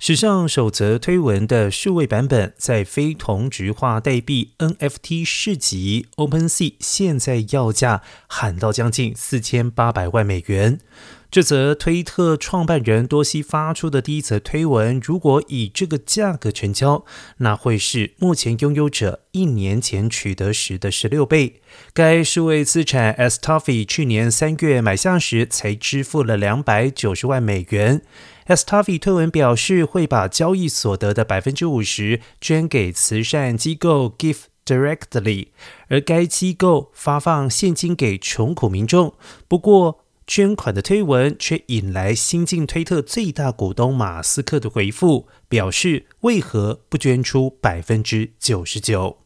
史上首则推文的数位版本，在非同质化代币 NFT 市集 OpenSea，现在要价喊到将近四千八百万美元。这则推特创办人多西发出的第一则推文，如果以这个价格成交，那会是目前拥有者一年前取得时的十六倍。该数位资产 s t o f f y 去年三月买下时，才支付了两百九十万美元。s t a f i 推文表示，会把交易所得的百分之五十捐给慈善机构 Give Directly，而该机构发放现金给穷苦民众。不过，捐款的推文却引来新晋推特最大股东马斯克的回复，表示为何不捐出百分之九十九？